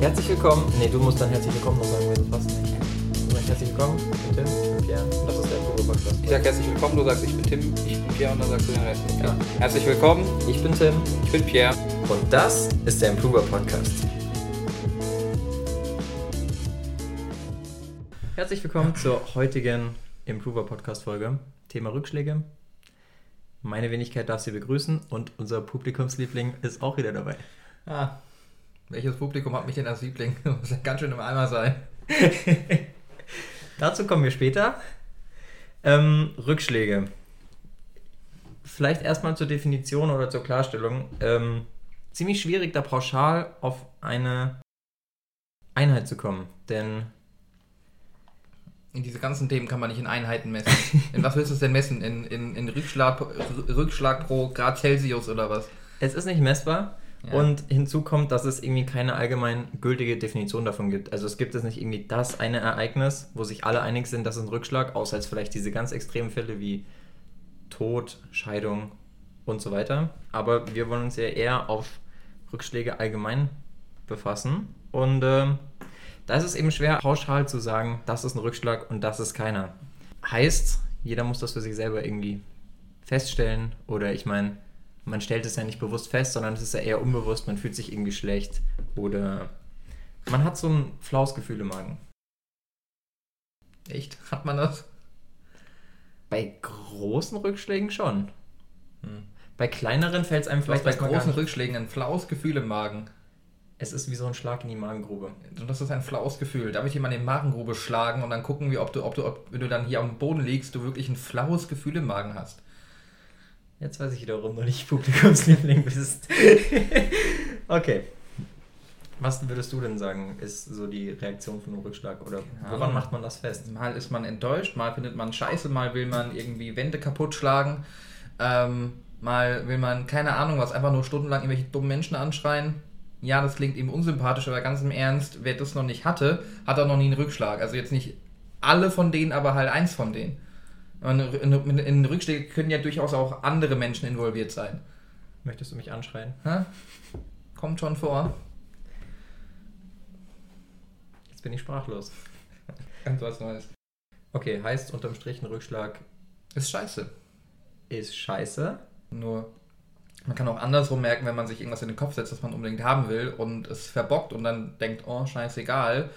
Herzlich willkommen. Nee, du musst dann herzlich willkommen noch sagen, wenn du passt nicht. Du sagst herzlich willkommen. Ich bin Tim, ich bin Pierre. Und das ist der Puro Podcast. Ich sag herzlich willkommen, du sagst, ich bin Tim, ich bin Pierre und dann sagst du den Rest. Okay. Ja. Herzlich willkommen, Ich bin Tim. ich bin Pierre. Und das ist der Improver Podcast. Herzlich willkommen zur heutigen Improver Podcast Folge. Thema Rückschläge. Meine Wenigkeit darf Sie begrüßen und unser Publikumsliebling ist auch wieder dabei. Ah, welches Publikum hat mich denn als Liebling? Muss ja ganz schön im Eimer sein. Dazu kommen wir später. Ähm, Rückschläge. Vielleicht erstmal zur Definition oder zur Klarstellung. Ähm, ziemlich schwierig, da pauschal auf eine Einheit zu kommen. Denn In diese ganzen Themen kann man nicht in Einheiten messen. In was willst du es denn messen? In, in, in Rückschlag, Rückschlag pro Grad Celsius oder was? es ist nicht messbar. Und hinzu kommt, dass es irgendwie keine allgemein gültige Definition davon gibt. Also es gibt es nicht irgendwie das eine Ereignis, wo sich alle einig sind, das ist ein Rückschlag, außer jetzt vielleicht diese ganz extremen Fälle wie Tod, Scheidung und so weiter. Aber wir wollen uns ja eher auf Rückschläge allgemein befassen. Und ähm, da ist es eben schwer, pauschal zu sagen, das ist ein Rückschlag und das ist keiner. Heißt, jeder muss das für sich selber irgendwie feststellen. Oder ich meine, man stellt es ja nicht bewusst fest, sondern es ist ja eher unbewusst, man fühlt sich irgendwie schlecht. Oder man hat so ein flaues Gefühl im Magen. Echt? Hat man das? Bei großen Rückschlägen schon. Hm. Bei kleineren fällt es einem Vielleicht bei großen. Rückschlägen ein flaues Gefühl im Magen. Es ist wie so ein Schlag in die Magengrube. Und das ist ein flaues Gefühl. Darf ich dir mal in die Magengrube schlagen und dann gucken, wie, ob du, ob du, ob, wenn du dann hier am Boden liegst, du wirklich ein flaues Gefühl im Magen hast. Jetzt weiß ich wieder, warum du nicht Publikumsliebling bist. okay. Was würdest du denn sagen, ist so die Reaktion von einem Rückschlag? Oder woran macht man das fest? Mal ist man enttäuscht, mal findet man Scheiße, mal will man irgendwie Wände kaputt schlagen, ähm, mal will man, keine Ahnung was, einfach nur stundenlang irgendwelche dummen Menschen anschreien. Ja, das klingt ihm unsympathisch, aber ganz im Ernst, wer das noch nicht hatte, hat auch noch nie einen Rückschlag. Also jetzt nicht alle von denen, aber halt eins von denen. Und in, Rückschläge können ja durchaus auch andere Menschen involviert sein. Möchtest du mich anschreien? Hä? Kommt schon vor. Jetzt bin ich sprachlos. Ganz was Neues. Okay, heißt unterm Strich ein Rückschlag Ist scheiße. ist scheiße. Nur, man kann auch andersrum merken, wenn man sich irgendwas in den Kopf setzt, das man unbedingt haben will und es verbockt und dann denkt, oh, scheißegal,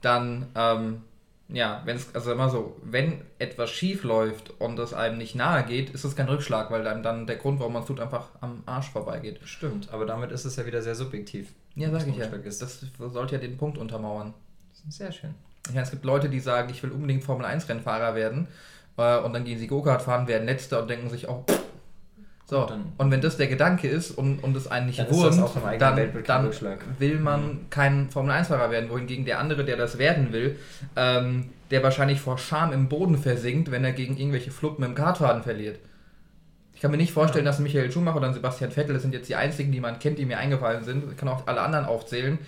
dann, ähm, ja, wenn es, also immer so, wenn etwas schief läuft und es einem nicht nahe geht, ist es kein Rückschlag, weil einem dann der Grund, warum man es tut, einfach am Arsch vorbeigeht. Stimmt, aber damit ist es ja wieder sehr subjektiv. Ja, sag ich ja. Ist. Das sollte ja den Punkt untermauern. Sehr schön. Meine, es gibt Leute, die sagen, ich will unbedingt Formel-1-Rennfahrer werden äh, und dann gehen sie Go-Kart fahren, werden Letzter und denken sich, oh, pff. So. Und dann- und wenn das der Gedanke ist und, und es einen nicht Dann wurmt, dann, dann will man kein Formel-1-Fahrer werden, wohingegen der andere, der das werden will, ähm, der wahrscheinlich vor Scham im Boden versinkt, wenn er gegen irgendwelche Fluppen im Kartfahren verliert. Ich kann mir nicht vorstellen, dass Michael Schumacher oder Sebastian Vettel, das sind jetzt die einzigen, die man kennt, die mir eingefallen sind. Ich kann auch alle anderen aufzählen.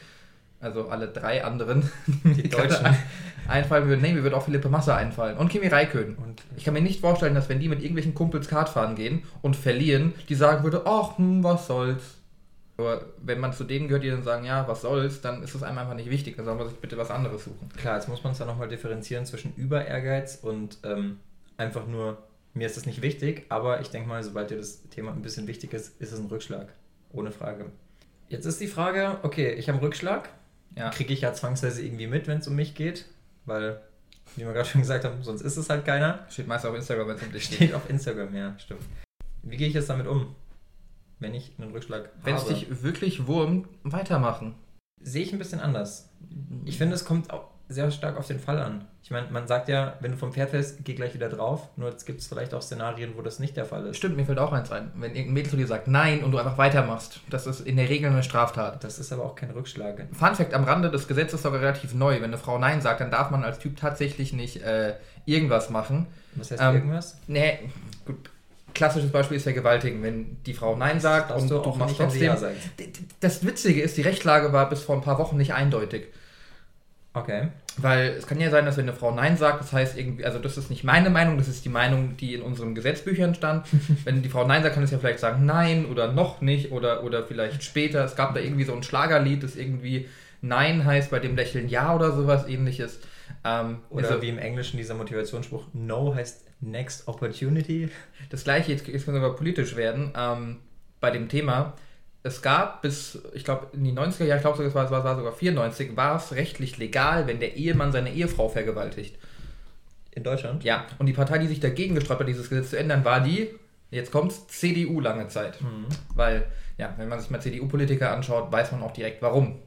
Also alle drei anderen, die, Deutschen. Einfallen würden. Nee, mir wird auch Philippe Massa einfallen. Und Kimi Räikkönen. Und Ich kann mir nicht vorstellen, dass wenn die mit irgendwelchen Kumpels Kart fahren gehen und verlieren, die sagen würde, ach, hm, was soll's. Aber wenn man zu denen gehört, die dann sagen, ja, was soll's, dann ist es einem einfach nicht wichtig. Dann soll man sich bitte was anderes suchen. klar, jetzt muss man es ja nochmal differenzieren zwischen Über-Ehrgeiz und ähm, einfach nur, mir ist das nicht wichtig, aber ich denke mal, sobald dir das Thema ein bisschen wichtig ist, ist es ein Rückschlag. Ohne Frage. Jetzt ist die Frage, okay, ich habe einen Rückschlag, Ja. kriege ich ja zwangsweise irgendwie mit, wenn es um mich geht, weil, wie wir gerade schon gesagt haben, sonst ist es halt keiner. Steht meist auf Instagram, wenn es um dich steht. Steht auf Instagram, ja, stimmt. Wie gehe ich jetzt damit um, wenn ich einen Rückschlag Wenn es habe? dich wirklich wurmt, weitermachen. Sehe ich ein bisschen anders. Ich finde, es kommt auch sehr stark auf den Fall an. Ich meine, man sagt ja, wenn du vom Pferd fällst, geh gleich wieder drauf. Nur jetzt gibt es vielleicht auch Szenarien, wo das nicht der Fall ist. Stimmt, mir fällt auch eins ein. Wenn irgendein Mädel zu dir sagt Nein und du einfach weitermachst, das ist in der Regel eine Straftat. Das ist aber auch kein Rückschlag. Fun Fact am Rande, das Gesetz ist sogar relativ neu. Wenn eine Frau Nein sagt, dann darf man als Typ tatsächlich nicht äh, irgendwas machen. Was heißt Ähm, irgendwas? Nee, gut. Klassisches Beispiel ist Vergewaltigen. Wenn die Frau Nein sagt und du du, auch machst trotzdem. Ja Das Witzige ist, die Rechtslage war bis vor ein paar Wochen nicht eindeutig. Okay. Weil es kann ja sein, dass wenn eine Frau Nein sagt, das heißt irgendwie, also das ist nicht meine Meinung, das ist die Meinung, die in unseren Gesetzbüchern stand. wenn die Frau Nein sagt, kann es ja vielleicht sagen Nein oder noch nicht oder, oder vielleicht später. Es gab da irgendwie so ein Schlagerlied, das irgendwie Nein heißt bei dem Lächeln Ja oder sowas ähnliches. Ähm, Oder also wie im Englischen dieser Motivationsspruch, No heißt Next Opportunity. das gleiche, jetzt, jetzt können wir aber politisch werden, ähm, bei dem Thema. Es gab bis, ich glaube, in die 90er Jahre, ich glaube sogar, es war, es war sogar 94, war es rechtlich legal, wenn der Ehemann seine Ehefrau vergewaltigt. In Deutschland? Ja, und die Partei, die sich dagegen gesträubt hat, dieses Gesetz zu ändern, war die, jetzt kommt's, CDU lange Zeit. Mhm. Weil, ja, wenn man sich mal CDU-Politiker anschaut, weiß man auch direkt warum.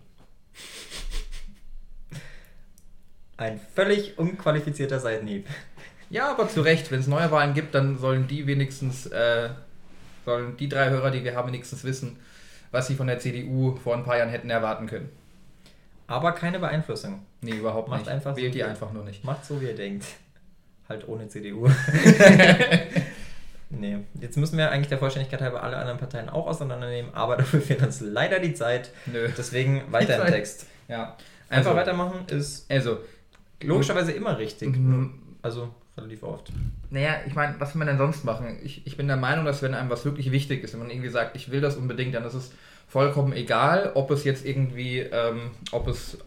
Ein völlig unqualifizierter Seitenhieb. Ja, aber zu Recht, wenn es Neuwahlen gibt, dann sollen die wenigstens, äh, sollen die drei Hörer, die wir haben, wenigstens wissen, was sie von der CDU vor ein paar Jahren hätten erwarten können. Aber keine Beeinflussung. Nee, überhaupt Macht nicht. einfach Wählt so, die einfach nur nicht. Macht so, wie ihr denkt. Halt ohne CDU. nee. Jetzt müssen wir eigentlich der Vollständigkeit halber alle anderen Parteien auch auseinandernehmen, aber dafür fehlt uns leider die Zeit. Nö. Deswegen weiter im. Text. Ja. Einfach Also, weitermachen ist Also, logischerweise immer richtig. Also relativ oft. naja, ich meine, was will man denn sonst machen? Ich, ich bin der Meinung, dass wenn einem was wirklich wichtig ist, wenn man irgendwie sagt, ich will das unbedingt, dann ist es vollkommen egal, ob es jetzt irgendwie, ähm, ob es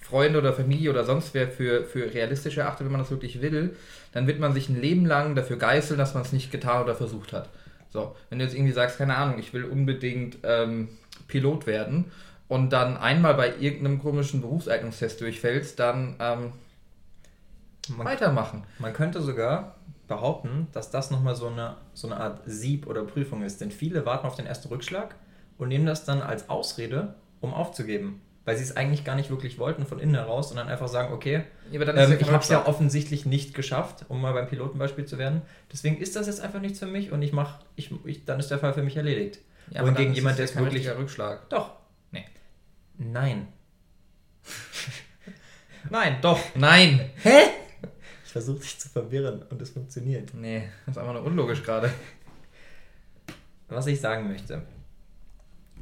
Freunde oder Familie oder sonst wer für, für realistisch erachtet, wenn man das wirklich will, dann wird man sich ein Leben lang dafür geißeln, dass man es nicht getan oder versucht hat. So, wenn du jetzt irgendwie sagst, keine Ahnung, ich will unbedingt ähm, Pilot werden und dann einmal bei irgendeinem komischen Berufseignungstest durchfällst, dann ähm, Man, weitermachen. man könnte sogar behaupten, dass das nochmal so eine, so eine Art Sieb oder Prüfung ist. Denn viele warten auf den ersten Rückschlag und nehmen das dann als Ausrede, um aufzugeben. Weil sie es eigentlich gar nicht wirklich wollten von innen heraus, sondern einfach sagen, okay, Ja, ähm, ich habe es ja offensichtlich nicht geschafft, um mal beim Pilotenbeispiel zu werden. Deswegen ist das jetzt einfach nichts für mich und ich mache, ich, ich, dann ist der Fall für mich erledigt. Ja, aber Wohingegen dann jemand, ist der es wirklich... Rückschlag. Doch. Nee. Nein. Nein, doch. Nein. Hä? Ich versuche dich zu verwirren und es funktioniert. Nee, das ist einfach nur unlogisch gerade. Was ich sagen möchte.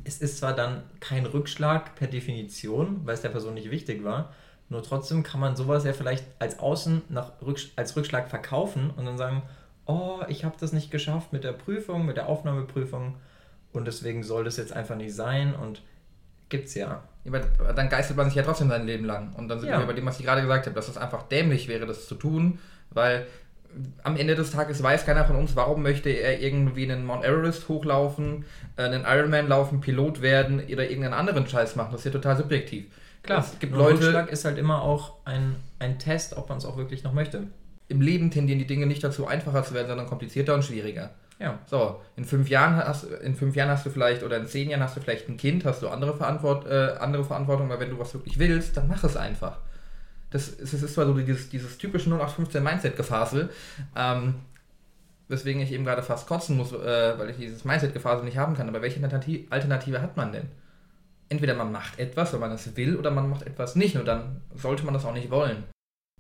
Es ist zwar dann kein Rückschlag per Definition, weil es der Person nicht wichtig war, nur trotzdem kann man sowas ja vielleicht als Außen nach Rücksch als Rückschlag verkaufen und dann sagen, oh, ich habe das nicht geschafft mit der Prüfung, mit der Aufnahmeprüfung und deswegen soll das jetzt einfach nicht sein und gibt's ja. Aber dann geißelt man sich ja trotzdem sein Leben lang. Und dann sind Ja. wir bei dem, was ich gerade gesagt habe, dass es einfach dämlich wäre, das zu tun, weil am Ende des Tages weiß keiner von uns, warum möchte er irgendwie einen Mount Everest hochlaufen, äh, einen Ironman laufen, Pilot werden oder irgendeinen anderen Scheiß machen. Das ist ja total subjektiv. Klar, es gibt Leute, Rückschlag ist halt immer auch ein, ein Test, ob man es auch wirklich noch möchte. im Leben tendieren die Dinge nicht dazu, einfacher zu werden, sondern komplizierter und schwieriger. Ja. So, in fünf Jahren hast in fünf Jahren hast du vielleicht oder in zehn Jahren hast du vielleicht ein Kind, hast du andere, Verantwort, äh, andere Verantwortung, weil wenn du was wirklich willst, dann mach es einfach. Das ist, das ist zwar so dieses, dieses typische 0815 Mindset-Gefasel, ähm, weswegen ich eben gerade fast kotzen muss, äh, weil ich dieses Mindset-Gefasel nicht haben kann. Aber welche Alternati- Alternative hat man denn? Entweder man macht etwas, weil man es will, oder man macht etwas nicht, und dann sollte man das auch nicht wollen.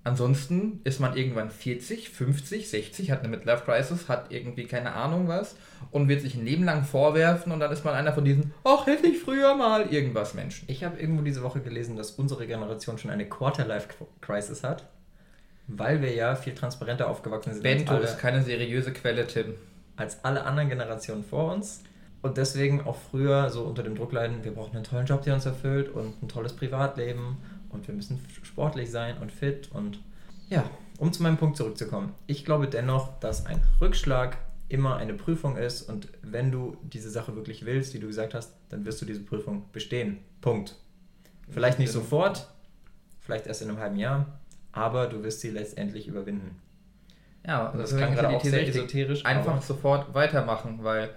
Ansonsten ist man irgendwann 40, 50, 60, hat eine Midlife Crisis, hat irgendwie keine Ahnung was und wird sich ein Leben lang vorwerfen und dann ist man einer von diesen, ach, hätte ich früher mal irgendwas Menschen. Ich habe irgendwo diese Woche gelesen, dass unsere Generation schon eine Quarter-Life-Crisis hat, weil wir ja viel transparenter aufgewachsen sind Bento als, ist alle, keine seriöse Quelle, Tim. als alle anderen Generationen vor uns. Und deswegen auch früher so unter dem Druck leiden, wir brauchen einen tollen Job, der uns erfüllt und ein tolles Privatleben und wir müssen sportlich sein und fit und ja, um zu meinem Punkt zurückzukommen. Ich glaube dennoch, dass ein Rückschlag immer eine Prüfung ist und wenn du diese Sache wirklich willst, wie du gesagt hast, dann wirst du diese Prüfung bestehen. Punkt. Vielleicht nicht sofort, vielleicht erst in einem halben Jahr, aber du wirst sie letztendlich überwinden. Ja, Und das ist gerade die auch sehr esoterisch. Einfach sofort weitermachen, weil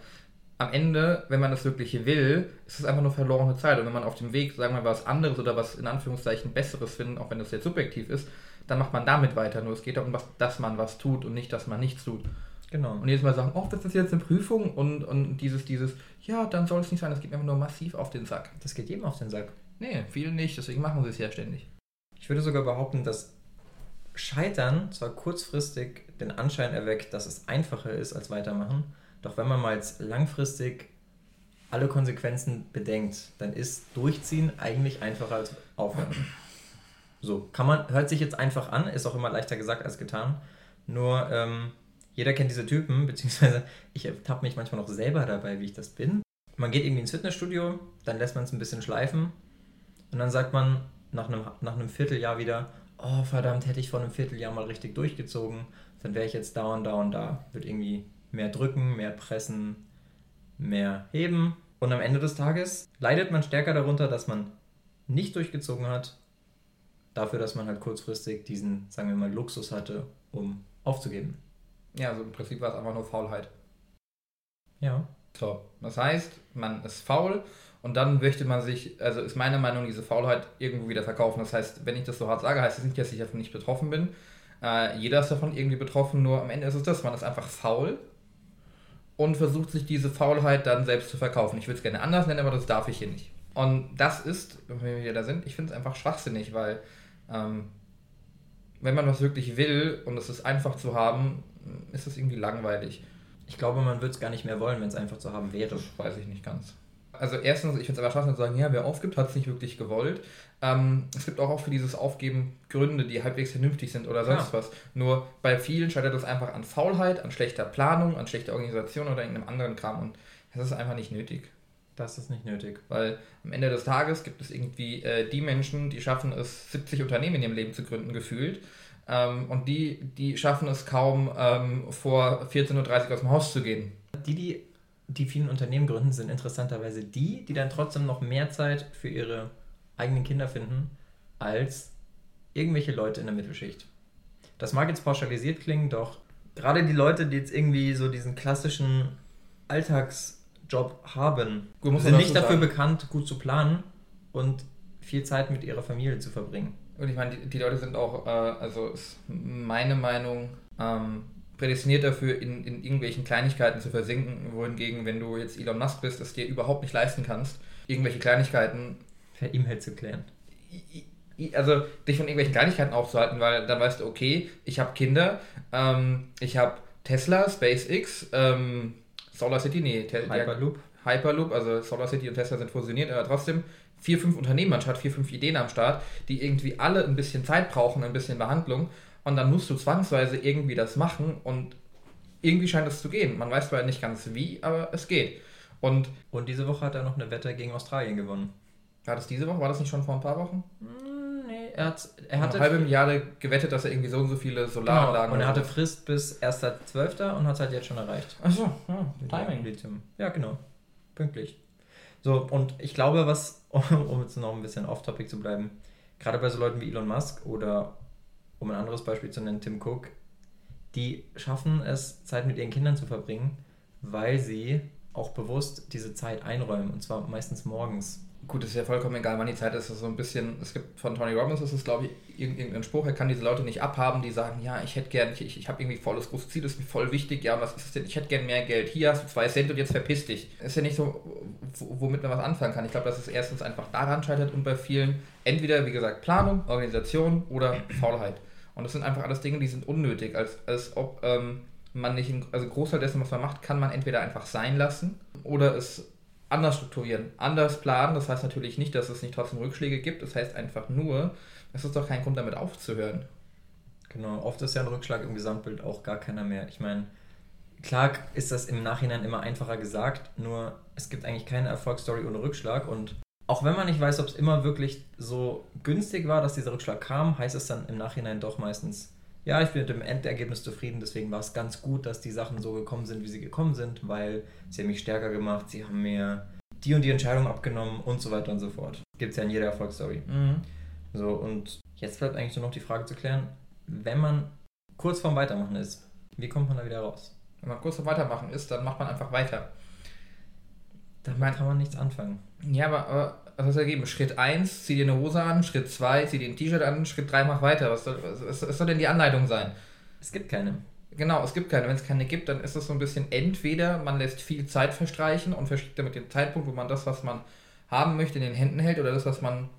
am Ende, wenn man das wirklich will, ist es einfach nur verlorene Zeit. Und wenn man auf dem Weg, sagen wir mal, was anderes oder was in Anführungszeichen Besseres findet, auch wenn das jetzt subjektiv ist, dann macht man damit weiter. Nur es geht darum, was, dass man was tut und nicht, dass man nichts tut. Genau. Und jedes Mal sagen, oh, das ist jetzt eine Prüfung und, und dieses, dieses, ja, dann soll es nicht sein, das geht mir einfach nur massiv auf den Sack. Das geht jedem auf den Sack. Nee, viele nicht, deswegen machen sie es ja ständig. Ich würde sogar behaupten, dass Scheitern zwar kurzfristig den Anschein erweckt, dass es einfacher ist als weitermachen, doch wenn man mal jetzt langfristig alle Konsequenzen bedenkt, dann ist Durchziehen eigentlich einfacher als Aufhören. So, kann man, hört sich jetzt einfach an, ist auch immer leichter gesagt als getan. Nur ähm, jeder kennt diese Typen, beziehungsweise ich ertappe mich manchmal noch selber dabei, wie ich das bin. Man geht irgendwie ins Fitnessstudio, dann lässt man es ein bisschen schleifen Und dann sagt man nach einem, nach einem Vierteljahr wieder, oh verdammt, hätte ich vor einem Vierteljahr mal richtig durchgezogen, dann wäre ich jetzt da und da und da. Wird irgendwie mehr drücken, mehr pressen, mehr heben. Und am Ende des Tages leidet man stärker darunter, dass man nicht durchgezogen hat, dafür, dass man halt kurzfristig diesen, sagen wir mal, Luxus hatte, um aufzugeben. Ja, also im Prinzip war es einfach nur Faulheit. Ja. So, das heißt, man ist faul und dann möchte man sich, also ist meine Meinung, diese Faulheit irgendwo wieder verkaufen. Das heißt, wenn ich das so hart sage, heißt es das nicht, dass ich davon nicht betroffen bin. Äh, jeder ist davon irgendwie betroffen, nur am Ende ist es das, man ist einfach faul und versucht sich diese Faulheit dann selbst zu verkaufen. Ich würde es gerne anders nennen, aber das darf ich hier nicht. Und das ist, wenn wir wieder da sind, ich finde es einfach schwachsinnig, weil ähm, wenn man was wirklich will und es ist einfach zu haben, ist es irgendwie langweilig. Ich glaube, man würde es gar nicht mehr wollen, wenn es einfach zu haben wäre. Das weiß ich nicht ganz. Also erstens, ich finde es einfach schwachsinnig zu sagen, ja, wer aufgibt, hat es nicht wirklich gewollt. Ähm, es gibt auch, auch für dieses Aufgeben Gründe, die halbwegs vernünftig sind oder sonst ja. was. Nur bei vielen scheitert es einfach an Faulheit, an schlechter Planung, an schlechter Organisation oder irgendeinem anderen Kram und das ist einfach nicht nötig. Das ist nicht nötig. Weil am Ende des Tages gibt es irgendwie äh, die Menschen, die schaffen es, 70 Unternehmen in ihrem Leben zu gründen, gefühlt. Ähm, und die, die schaffen es kaum, ähm, vor 14.30 Uhr aus dem Haus zu gehen. Die, die die vielen Unternehmen gründen, sind interessanterweise die, die dann trotzdem noch mehr Zeit für ihre eigenen Kinder finden, als irgendwelche Leute in der Mittelschicht. Das mag jetzt pauschalisiert klingen, doch gerade die Leute, die jetzt irgendwie so diesen klassischen Alltagsjob haben, gut, sind nicht dafür sagen. bekannt, gut zu planen und viel Zeit mit ihrer Familie zu verbringen. Und ich meine, die, die Leute sind auch, äh, also ist meine Meinung, ähm, prädestiniert dafür, in, in irgendwelchen Kleinigkeiten zu versinken, wohingegen, wenn du jetzt Elon Musk bist, es dir überhaupt nicht leisten kannst, irgendwelche Kleinigkeiten per E-Mail zu klären. Also dich von irgendwelchen Kleinigkeiten aufzuhalten, weil dann weißt du, okay, ich habe Kinder, ähm, ich habe Tesla, SpaceX, ähm, Solar City, nee, Hyperloop. Hyperloop, also Solar City und Tesla sind fusioniert, aber trotzdem vier, fünf Unternehmen anstatt vier, fünf Ideen am Start, die irgendwie alle ein bisschen Zeit brauchen, ein bisschen Behandlung und dann musst du zwangsweise irgendwie das machen und irgendwie scheint es zu gehen. Man weiß zwar nicht ganz wie, aber es geht. Und, und diese Woche hat er noch eine Wette gegen Australien gewonnen. War das diese Woche? War das nicht schon vor ein paar Wochen? Hm, nee, er hat er hatte eine halbe Milliarde gewettet, dass er irgendwie so und so viele Solaranlagen genau, und er hatte Frist bis 1.12. und hat es halt jetzt schon erreicht. Achso, ja, Timing. Lithium. Ja, genau. Pünktlich. So, und ich glaube, was, um jetzt noch ein bisschen off-topic zu bleiben, gerade bei so Leuten wie Elon Musk oder um ein anderes Beispiel zu nennen, Tim Cook, die schaffen es, Zeit mit ihren Kindern zu verbringen, weil sie auch bewusst diese Zeit einräumen und zwar meistens morgens. Gut, ist ja vollkommen egal, wann die Zeit ist. Das ist so ein bisschen, es gibt von Tony Robbins, ist es glaube ich irgendein Spruch, er kann diese Leute nicht abhaben, die sagen, ja, ich hätte gern, ich, ich habe irgendwie volles großes Ziel, das ist mir voll wichtig, ja, was ist es denn? Ich hätte gern mehr Geld. Hier hast du zwei Cent und jetzt verpiss dich. Ist ja nicht so, womit man was anfangen kann. Ich glaube, dass es erstens einfach daran scheitert und bei vielen entweder, wie gesagt, Planung, Organisation oder Faulheit. Und das sind einfach alles Dinge, die sind unnötig, als, als ob ähm, man nicht, in, also Großteil dessen, was man macht, kann man entweder einfach sein lassen oder es anders strukturieren, anders planen. Das heißt natürlich nicht, dass es nicht trotzdem Rückschläge gibt. Das heißt einfach nur, es ist doch kein Grund, damit aufzuhören. Genau, oft ist ja ein Rückschlag im Gesamtbild auch gar keiner mehr. Ich meine, klar ist das im Nachhinein immer einfacher gesagt, nur es gibt eigentlich keine Erfolgsstory ohne Rückschlag und auch wenn man nicht weiß, ob es immer wirklich so günstig war, dass dieser Rückschlag kam, heißt es dann im Nachhinein doch meistens, ja, ich bin mit dem Endergebnis zufrieden, deswegen war es ganz gut, dass die Sachen so gekommen sind, wie sie gekommen sind, weil sie haben mich stärker gemacht, sie haben mir die und die Entscheidung abgenommen und so weiter und so fort. Gibt es ja in jeder Erfolgsstory. Mhm. So, und jetzt bleibt eigentlich nur noch die Frage zu klären, wenn man kurz vorm Weitermachen ist, wie kommt man da wieder raus? Wenn man kurz vorm Weitermachen ist, dann macht man einfach weiter. Damit kann man nichts anfangen. Ja, aber, aber was hat es ergeben? Schritt 1, zieh dir eine Hose an, Schritt 2, zieh dir ein T-Shirt an, Schritt 3, mach weiter. Was soll, was, was soll denn die Anleitung sein? Es gibt keine. Genau, es gibt keine. Wenn es keine gibt, dann ist es so ein bisschen entweder man lässt viel Zeit verstreichen und verschiebt damit den Zeitpunkt, wo man das, was man haben möchte, in den Händen hält oder das, was man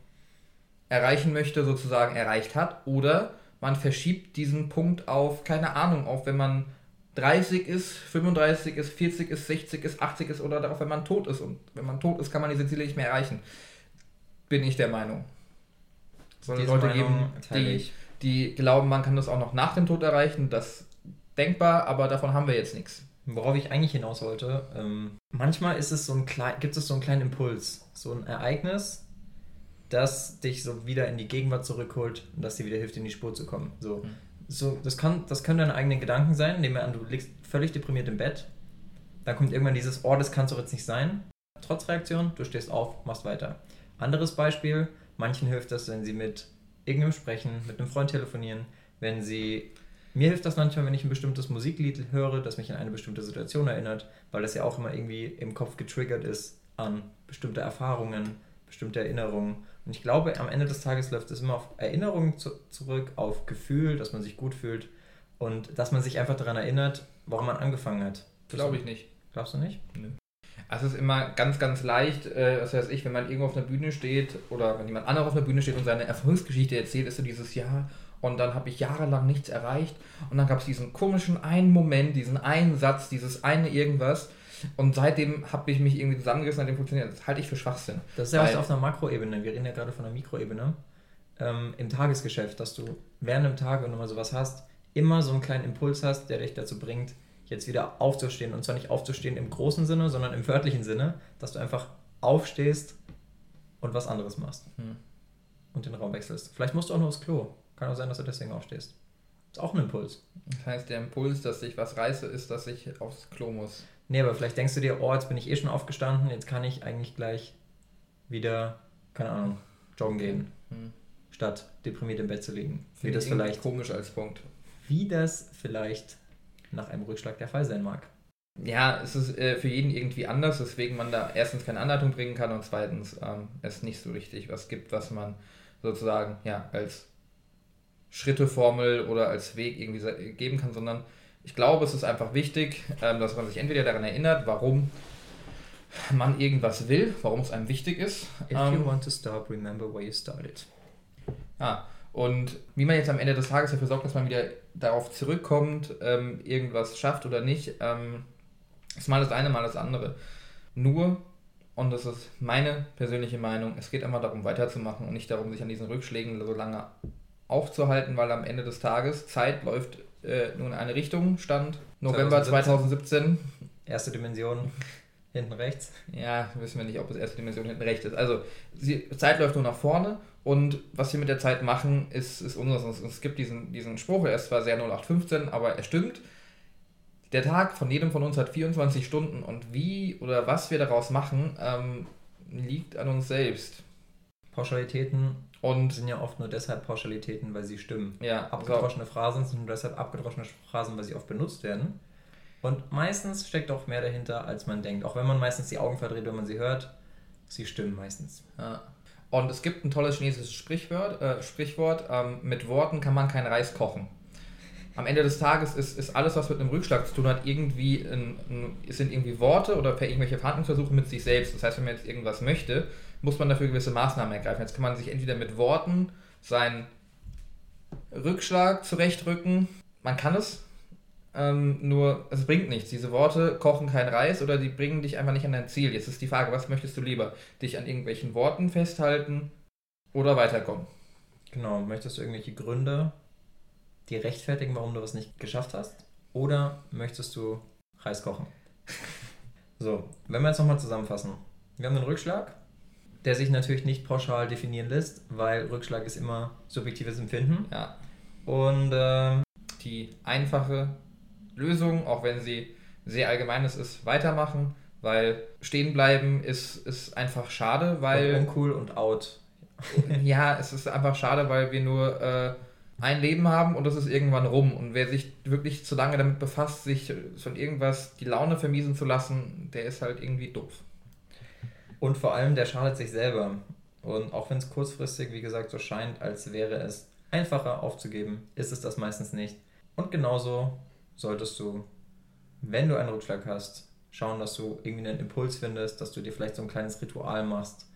erreichen möchte, sozusagen erreicht hat. Oder man verschiebt diesen Punkt auf, keine Ahnung, auf wenn man 30 ist, 35 ist, 40 ist, 60 ist, 80 ist oder darauf, wenn man tot ist. Und wenn man tot ist, kann man diese Ziele nicht mehr erreichen. Bin ich der Meinung. Es soll Leute Meinung geben, die, die glauben, man kann das auch noch nach dem Tod erreichen. Das denkbar, aber davon haben wir jetzt nichts. Worauf ich eigentlich hinaus wollte, ähm, manchmal ist es so ein klein, gibt es so einen kleinen Impuls, so ein Ereignis, das dich so wieder in die Gegenwart zurückholt und das dir wieder hilft, in die Spur zu kommen. So, mhm. So das, kann, das können deine eigenen Gedanken sein. Nehmen wir an, du liegst völlig deprimiert im Bett. Dann kommt irgendwann dieses, oh, das kann doch jetzt nicht sein. Trotz Reaktion, du stehst auf, machst weiter. Anderes Beispiel, manchen hilft das, wenn sie mit irgendjemandem sprechen, mit einem Freund telefonieren, wenn sie mir hilft das manchmal, wenn ich ein bestimmtes Musiklied höre, das mich an eine bestimmte Situation erinnert, weil das ja auch immer irgendwie im Kopf getriggert ist an bestimmte Erfahrungen, bestimmte Erinnerungen. Und ich glaube, am Ende des Tages läuft es immer auf Erinnerungen zu zurück, auf Gefühl, dass man sich gut fühlt und dass man sich einfach daran erinnert, warum man angefangen hat. Glaube ich nicht. Glaubst du nicht? Nee. Also es ist immer ganz, ganz leicht, äh, was weiß ich, wenn man irgendwo auf einer Bühne steht oder wenn jemand anderes auf einer Bühne steht und seine Erfolgsgeschichte erzählt, ist so dieses Jahr und dann habe ich jahrelang nichts erreicht und dann gab es diesen komischen einen Moment, diesen einen Satz, dieses eine irgendwas und seitdem habe ich mich irgendwie zusammengerissen, an dem funktioniert. Das halte ich für Schwachsinn. Das ist ja was auf einer Makroebene. Wir reden ja gerade von einer Mikroebene. Ähm, Im Tagesgeschäft, dass du während dem Tag, wenn du mal sowas hast, immer so einen kleinen Impuls hast, der dich dazu bringt, jetzt wieder aufzustehen. Und zwar nicht aufzustehen im großen Sinne, sondern im wörtlichen Sinne, dass du einfach aufstehst und was anderes machst. Hm. Und den Raum wechselst. Vielleicht musst du auch nur aufs Klo. Kann auch sein, dass du deswegen aufstehst. Ist auch ein Impuls. Das heißt, der Impuls, dass ich was reiße, ist, dass ich aufs Klo muss. Nee, aber vielleicht denkst du dir, oh, jetzt bin ich eh schon aufgestanden, jetzt kann ich eigentlich gleich wieder, keine Ahnung, joggen gehen. Hm. Statt deprimiert im Bett zu liegen. Wie das vielleicht komisch als Punkt. Wie das vielleicht nach einem Rückschlag der Fall sein mag. Ja, es ist äh, für jeden irgendwie anders, weswegen man da erstens keine Anleitung bringen kann und zweitens ähm, es nicht so richtig was gibt, was man sozusagen ja als Schritteformel oder als Weg irgendwie geben kann, sondern ich glaube, es ist einfach wichtig, ähm, dass man sich entweder daran erinnert, warum man irgendwas will, warum es einem wichtig ist. If you ähm, want to stop, remember where you started. Ja, und wie man jetzt am Ende des Tages dafür sorgt, dass man wieder darauf zurückkommt, ähm, irgendwas schafft oder nicht, ist mal das eine, mal das andere. Nur, und das ist meine persönliche Meinung, es geht immer darum, weiterzumachen und nicht darum, sich an diesen Rückschlägen so lange aufzuhalten, weil am Ende des Tages Zeit läuft äh, nur in eine Richtung, Stand November 2017. 2017. Erste Dimension. Hinten rechts? Ja, wissen wir nicht, ob es erste Dimension hinten rechts ist. Also, die Zeit läuft nur nach vorne und was wir mit der Zeit machen, ist, ist unseres. Es gibt diesen, diesen Spruch, er ist zwar sehr 0815, aber er stimmt. Der Tag von jedem von uns hat 24 Stunden und wie oder was wir daraus machen, ähm, liegt an uns selbst. Pauschalitäten und sind ja oft nur deshalb Pauschalitäten, weil sie stimmen. Ja, abgedroschene so. Phrasen sind nur deshalb abgedroschene Phrasen, weil sie oft benutzt werden. Und meistens steckt auch mehr dahinter, als man denkt. Auch wenn man meistens die Augen verdreht, wenn man sie hört, sie stimmen meistens. Ja. Und es gibt ein tolles chinesisches Sprichwort, äh, Sprichwort ähm, mit Worten kann man kein Reis kochen. Am Ende des Tages ist, ist alles, was mit einem Rückschlag zu tun hat, irgendwie ein, ein, sind irgendwie Worte oder irgendwelche Verhandlungsversuche mit sich selbst. Das heißt, wenn man jetzt irgendwas möchte, muss man dafür gewisse Maßnahmen ergreifen. Jetzt kann man sich entweder mit Worten seinen Rückschlag zurechtrücken. Man kann es, ähm, nur es bringt nichts. Diese Worte kochen kein Reis oder die bringen dich einfach nicht an dein Ziel. Jetzt ist die Frage, was möchtest du lieber? Dich an irgendwelchen Worten festhalten oder weiterkommen? Genau, möchtest du irgendwelche Gründe, die rechtfertigen, warum du was nicht geschafft hast? Oder möchtest du Reis kochen? so, wenn wir jetzt nochmal zusammenfassen. Wir haben einen Rückschlag, der sich natürlich nicht pauschal definieren lässt, weil Rückschlag ist immer subjektives Empfinden. Ja. Und ähm, die einfache Lösung, auch wenn sie sehr allgemein ist, ist weitermachen, weil stehen bleiben ist, ist einfach schade, weil. Und uncool und out. ja, es ist einfach schade, weil wir nur äh, ein Leben haben und das ist irgendwann rum. Und wer sich wirklich zu lange damit befasst, sich von irgendwas die Laune vermiesen zu lassen, der ist halt irgendwie doof. Und vor allem, der schadet sich selber. Und auch wenn es kurzfristig, wie gesagt, so scheint, als wäre es einfacher aufzugeben, ist es das meistens nicht. Und genauso solltest du, wenn du einen Rückschlag hast, schauen, dass du irgendwie einen Impuls findest, dass du dir vielleicht so ein kleines Ritual machst.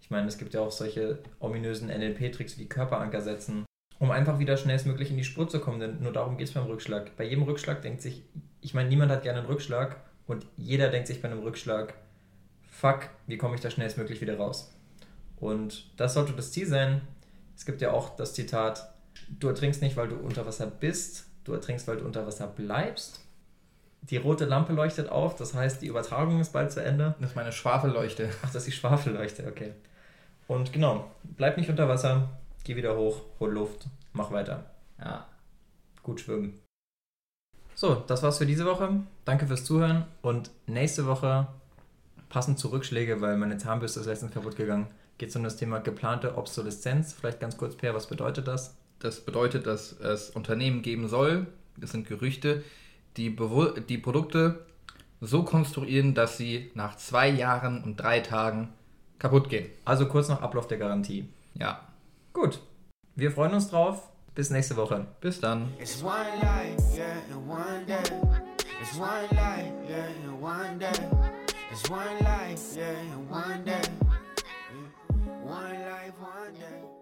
Ich meine, es gibt ja auch solche ominösen NLP-Tricks wie Körperanker setzen, um einfach wieder schnellstmöglich in die Spur zu kommen, denn nur darum geht es beim Rückschlag. Bei jedem Rückschlag denkt sich, ich meine, niemand hat gerne einen Rückschlag und jeder denkt sich bei einem Rückschlag, fuck, wie komme ich da schnellstmöglich wieder raus? Und das sollte das Ziel sein. Es gibt ja auch das Zitat, du ertrinkst nicht, weil du unter Wasser bist, du ertrinkst, weil du unter Wasser bleibst. Die rote Lampe leuchtet auf, das heißt, die Übertragung ist bald zu Ende. Das ist meine Schwafelleuchte. Ach, das ist die Schwafelleuchte, okay. Und genau, bleib nicht unter Wasser, geh wieder hoch, hol Luft, mach weiter. Ja. Gut schwimmen. So, das war's für diese Woche. Danke fürs Zuhören und nächste Woche, passend zu Rückschläge, weil meine Zahnbürste ist letztens kaputt gegangen, geht es um das Thema geplante Obsoleszenz. Vielleicht ganz kurz, Per, was bedeutet das? Das bedeutet, dass es Unternehmen geben soll, das sind Gerüchte, die, bewu- die Produkte so konstruieren, dass sie nach zwei Jahren und drei Tagen kaputt gehen. Also kurz nach Ablauf der Garantie. Ja. Gut, wir freuen uns drauf. Bis nächste Woche. Bis dann. It's one life, yeah, and one day. It's one life, yeah, and one day. It's one life, yeah, and one day. One life, one day.